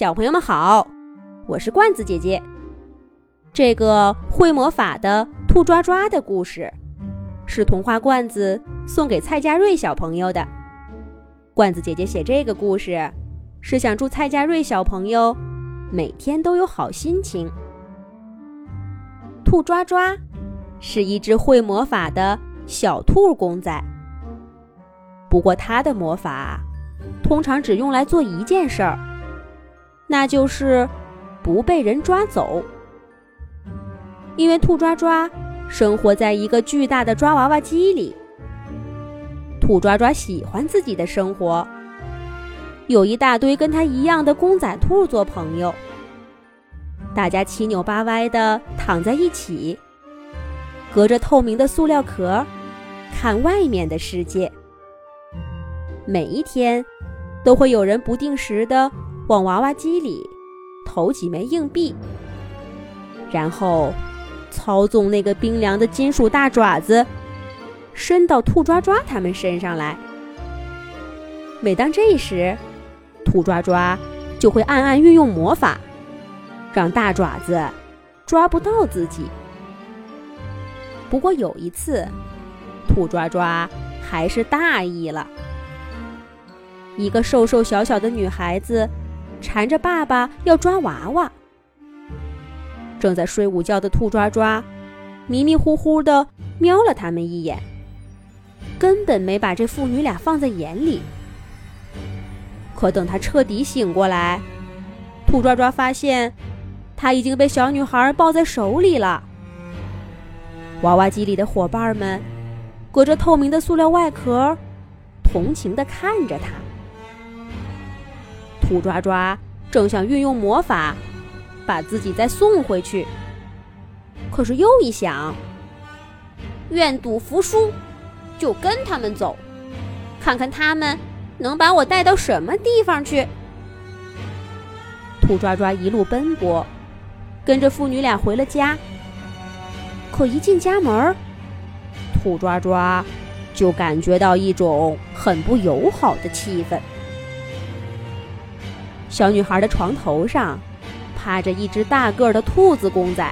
小朋友们好，我是罐子姐姐。这个会魔法的兔抓抓的故事，是童话罐子送给蔡佳瑞小朋友的。罐子姐姐写这个故事，是想祝蔡佳瑞小朋友每天都有好心情。兔抓抓是一只会魔法的小兔公仔，不过它的魔法通常只用来做一件事儿。那就是不被人抓走，因为兔抓抓生活在一个巨大的抓娃娃机里。兔抓抓喜欢自己的生活，有一大堆跟他一样的公仔兔做朋友，大家七扭八歪的躺在一起，隔着透明的塑料壳看外面的世界。每一天都会有人不定时的。往娃娃机里投几枚硬币，然后操纵那个冰凉的金属大爪子伸到兔抓抓他们身上来。每当这时，兔抓抓就会暗暗运用魔法，让大爪子抓不到自己。不过有一次，兔抓抓还是大意了，一个瘦瘦小小的女孩子。缠着爸爸要抓娃娃，正在睡午觉的兔抓抓迷迷糊糊的瞄了他们一眼，根本没把这父女俩放在眼里。可等他彻底醒过来，兔抓抓发现他已经被小女孩抱在手里了。娃娃机里的伙伴们隔着透明的塑料外壳，同情的看着他。兔抓抓正想运用魔法把自己再送回去，可是又一想，愿赌服输，就跟他们走，看看他们能把我带到什么地方去。兔抓抓一路奔波，跟着父女俩回了家。可一进家门，兔抓抓就感觉到一种很不友好的气氛。小女孩的床头上趴着一只大个的兔子公仔，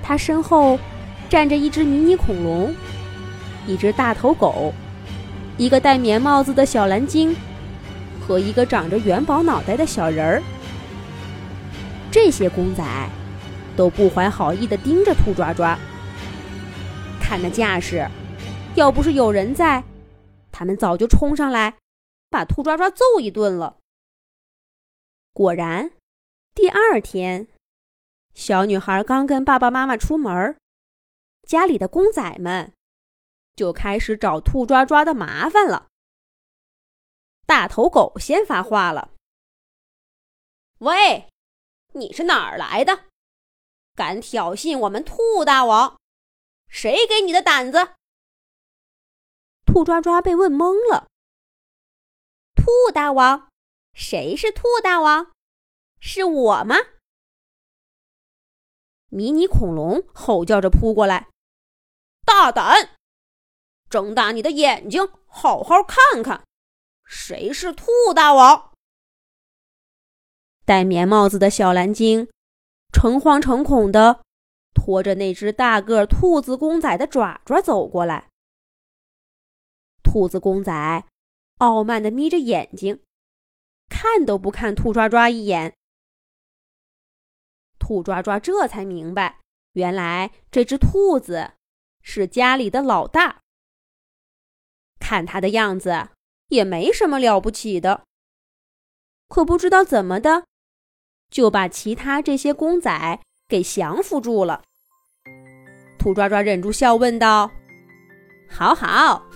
她身后站着一只迷你恐龙、一只大头狗、一个戴棉帽子的小蓝鲸和一个长着元宝脑袋的小人儿。这些公仔都不怀好意地盯着兔抓抓，看那架势，要不是有人在，他们早就冲上来把兔抓抓揍一顿了。果然，第二天，小女孩刚跟爸爸妈妈出门，家里的公仔们就开始找兔抓抓的麻烦了。大头狗先发话了：“喂，你是哪儿来的？敢挑衅我们兔大王？谁给你的胆子？”兔抓抓被问懵了。兔大王。谁是兔大王？是我吗？迷你恐龙吼叫着扑过来，大胆！睁大你的眼睛，好好看看，谁是兔大王？戴棉帽子的小蓝鲸诚惶诚恐的拖着那只大个兔子公仔的爪爪走过来。兔子公仔傲慢的眯着眼睛。看都不看兔抓抓一眼，兔抓抓这才明白，原来这只兔子是家里的老大。看他的样子也没什么了不起的，可不知道怎么的，就把其他这些公仔给降服住了。兔抓抓忍住笑问道：“好好，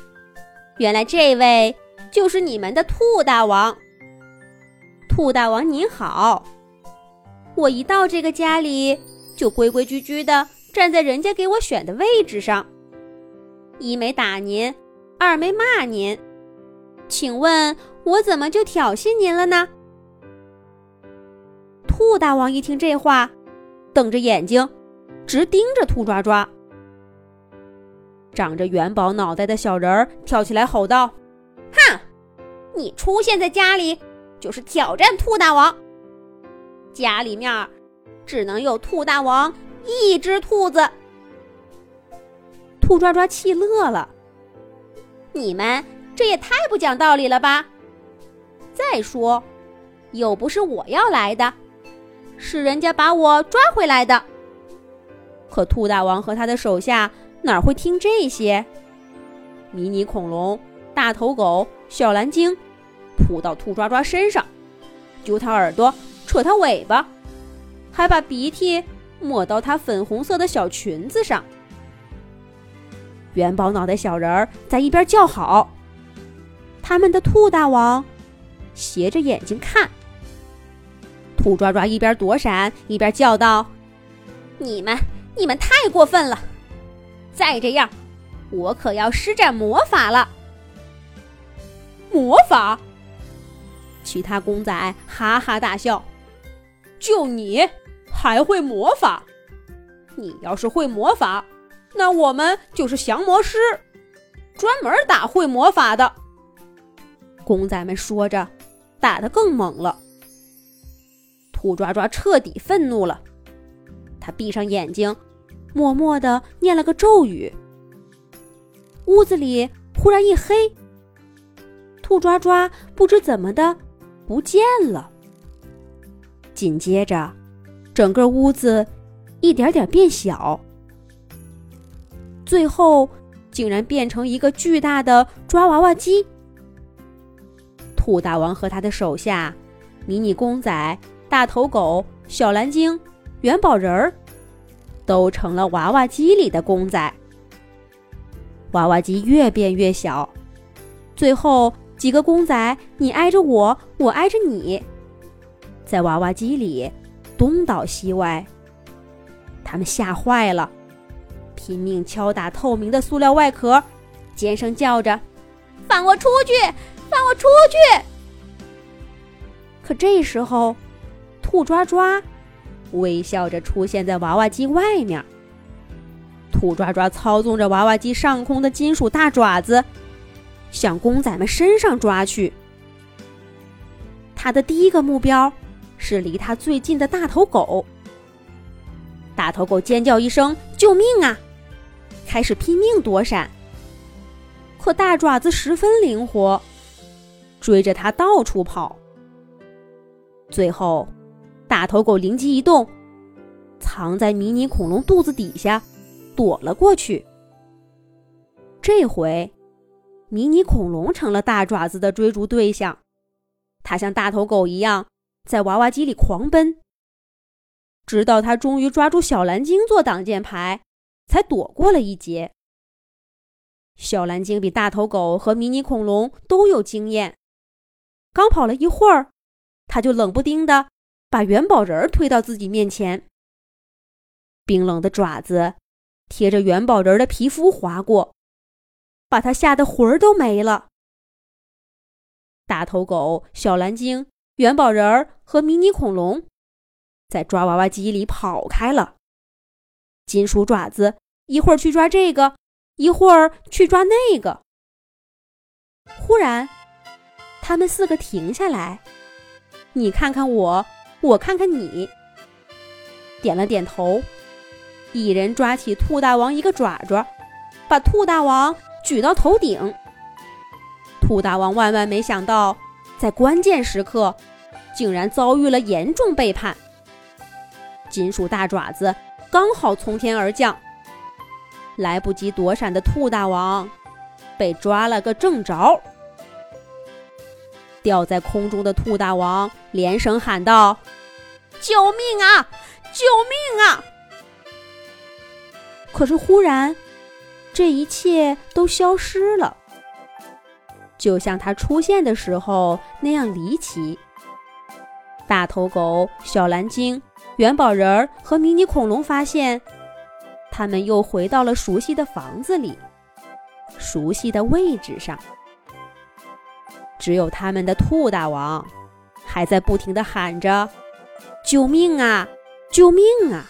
原来这位就是你们的兔大王。”兔大王您好，我一到这个家里就规规矩矩的站在人家给我选的位置上，一没打您，二没骂您，请问我怎么就挑衅您了呢？兔大王一听这话，瞪着眼睛，直盯着兔抓抓。长着元宝脑袋的小人儿跳起来吼道：“哼，你出现在家里！”就是挑战兔大王，家里面只能有兔大王一只兔子。兔抓抓气乐了，你们这也太不讲道理了吧！再说，又不是我要来的，是人家把我抓回来的。可兔大王和他的手下哪会听这些？迷你恐龙、大头狗、小蓝鲸扑到兔抓抓身上，揪他耳朵，扯他尾巴，还把鼻涕抹到他粉红色的小裙子上。元宝脑袋小人儿在一边叫好，他们的兔大王斜着眼睛看。兔抓抓一边躲闪一边叫道：“你们，你们太过分了！再这样，我可要施展魔法了！”魔法？其他公仔哈哈大笑：“就你还会魔法？你要是会魔法……”那我们就是降魔师，专门打会魔法的。公仔们说着，打得更猛了。兔抓抓彻底愤怒了，他闭上眼睛，默默的念了个咒语。屋子里忽然一黑，兔抓抓不知怎么的不见了。紧接着，整个屋子一点点变小。最后，竟然变成一个巨大的抓娃娃机。兔大王和他的手下，迷你公仔、大头狗、小蓝鲸、元宝人儿，都成了娃娃机里的公仔。娃娃机越变越小，最后几个公仔，你挨着我，我挨着你，在娃娃机里东倒西歪。他们吓坏了。拼命敲打透明的塑料外壳，尖声叫着：“放我出去！放我出去！”可这时候，兔抓抓微笑着出现在娃娃机外面。兔抓抓操纵着娃娃机上空的金属大爪子，向公仔们身上抓去。他的第一个目标是离他最近的大头狗。大头狗尖叫一声：“救命啊！”开始拼命躲闪，可大爪子十分灵活，追着它到处跑。最后，大头狗灵机一动，藏在迷你恐龙肚子底下，躲了过去。这回，迷你恐龙成了大爪子的追逐对象，它像大头狗一样在娃娃机里狂奔，直到它终于抓住小蓝鲸做挡箭牌。才躲过了一劫。小蓝鲸比大头狗和迷你恐龙都有经验，刚跑了一会儿，它就冷不丁的把元宝人推到自己面前，冰冷的爪子贴着元宝人的皮肤划过，把它吓得魂儿都没了。大头狗、小蓝鲸、元宝人儿和迷你恐龙在抓娃娃机里跑开了。金属爪子一会儿去抓这个，一会儿去抓那个。忽然，他们四个停下来，你看看我，我看看你，点了点头。一人抓起兔大王一个爪爪，把兔大王举到头顶。兔大王万万没想到，在关键时刻，竟然遭遇了严重背叛。金属大爪子。刚好从天而降，来不及躲闪的兔大王被抓了个正着。吊在空中的兔大王连声喊道：“救命啊！救命啊！”可是忽然，这一切都消失了，就像他出现的时候那样离奇。大头狗、小蓝鲸。元宝人儿和迷你恐龙发现，他们又回到了熟悉的房子里，熟悉的位置上。只有他们的兔大王还在不停的喊着：“救命啊！救命啊！”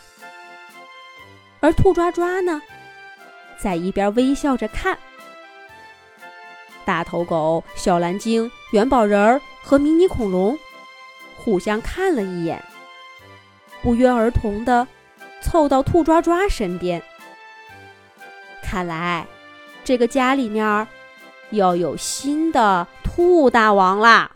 而兔抓抓呢，在一边微笑着看，大头狗、小蓝鲸、元宝人儿和迷你恐龙互相看了一眼，不约而同地凑到兔抓抓身边。看来，这个家里面要有新的兔大王啦！